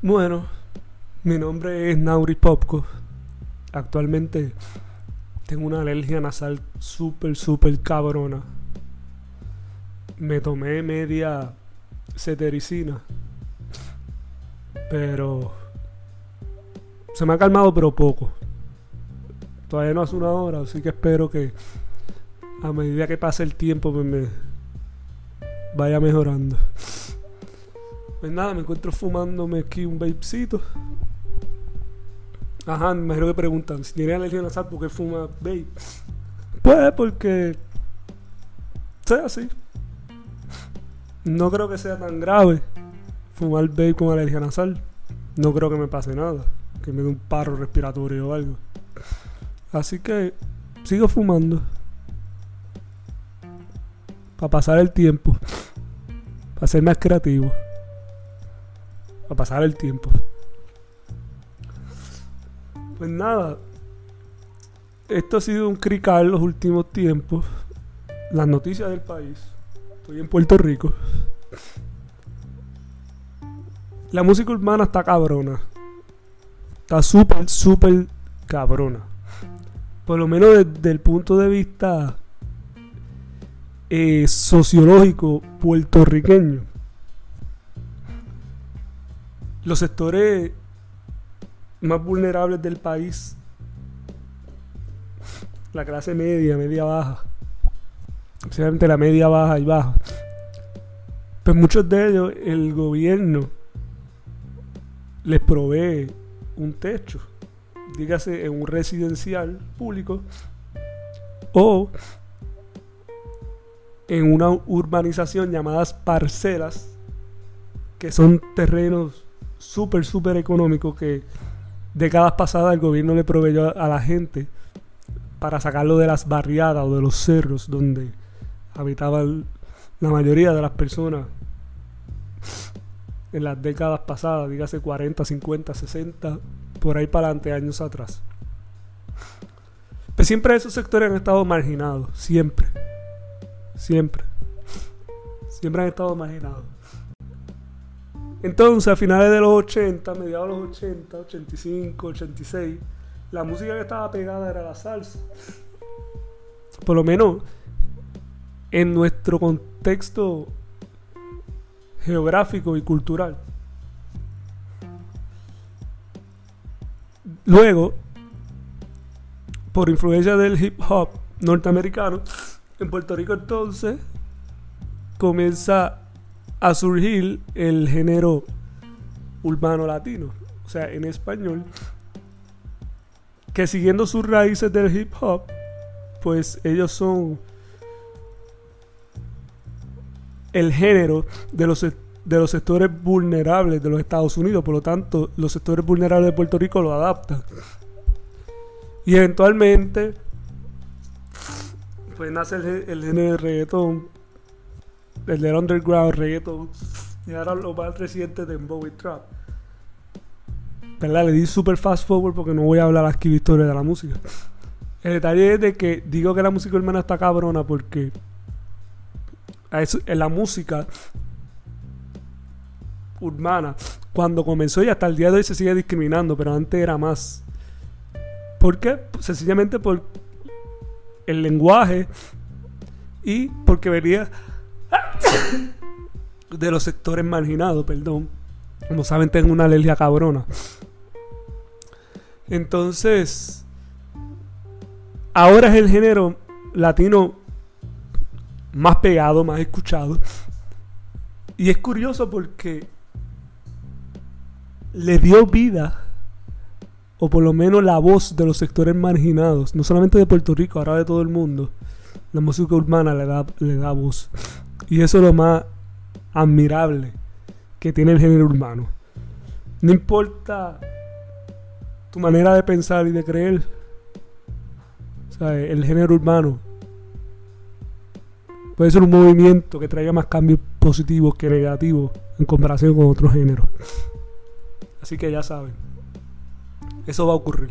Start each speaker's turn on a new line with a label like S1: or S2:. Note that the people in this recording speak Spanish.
S1: Bueno, mi nombre es Nauri Popko. Actualmente tengo una alergia nasal súper, súper cabrona. Me tomé media cetericina. Pero se me ha calmado, pero poco. Todavía no hace una hora, así que espero que a medida que pase el tiempo pues me vaya mejorando. Pues nada, me encuentro fumándome aquí un vapecito. Ajá, me imagino que preguntan, si tiene alergia nasal, ¿por qué fuma vape? Pues porque sea así. No creo que sea tan grave fumar vape con alergia nasal. No creo que me pase nada, que me dé un paro respiratorio o algo. Así que sigo fumando. Para pasar el tiempo. Para ser más creativo. Para pasar el tiempo. Pues nada. Esto ha sido un crical los últimos tiempos. Las noticias del país. Estoy en Puerto Rico. La música urbana está cabrona. Está súper, súper cabrona. Por lo menos desde el punto de vista eh, sociológico puertorriqueño. Los sectores más vulnerables del país, la clase media, media baja, especialmente la media baja y baja, pues muchos de ellos el gobierno les provee un techo, dígase en un residencial público o en una urbanización llamadas parcelas, que son terrenos súper, súper económicos que décadas pasadas el gobierno le proveyó a la gente para sacarlo de las barriadas o de los cerros donde habitaban la mayoría de las personas en las décadas pasadas, dígase 40, 50, 60, por ahí para adelante, años atrás. Pues siempre esos sectores han estado marginados, siempre. Siempre. Siempre han estado marginados. Entonces, a finales de los 80, mediados de los 80, 85, 86, la música que estaba pegada era la salsa. Por lo menos en nuestro contexto geográfico y cultural. Luego, por influencia del hip hop norteamericano, en Puerto Rico entonces comienza a surgir el género urbano latino, o sea, en español, que siguiendo sus raíces del hip hop, pues ellos son el género de los, de los sectores vulnerables de los Estados Unidos, por lo tanto, los sectores vulnerables de Puerto Rico lo adaptan. Y eventualmente, pues nace el, el género de reggaetón, el del underground reggaeton y ahora lo más reciente de Bowie Trap. ¿Verdad? Le di super fast forward porque no voy a hablar aquí historia de la música. El detalle es de que digo que la música hermana está cabrona porque en la música urbana, cuando comenzó y hasta el día de hoy se sigue discriminando, pero antes era más. ¿Por qué? Sencillamente por el lenguaje y porque venía de los sectores marginados, perdón. Como saben, tengo una alergia cabrona. Entonces, ahora es el género latino más pegado, más escuchado. Y es curioso porque le dio vida, o por lo menos la voz de los sectores marginados, no solamente de Puerto Rico, ahora de todo el mundo. La música urbana le da, le da voz. Y eso es lo más admirable que tiene el género urbano. No importa tu manera de pensar y de creer. el género urbano puede ser un movimiento que traiga más cambios positivos que negativos en comparación con otros géneros. Así que ya saben, eso va a ocurrir.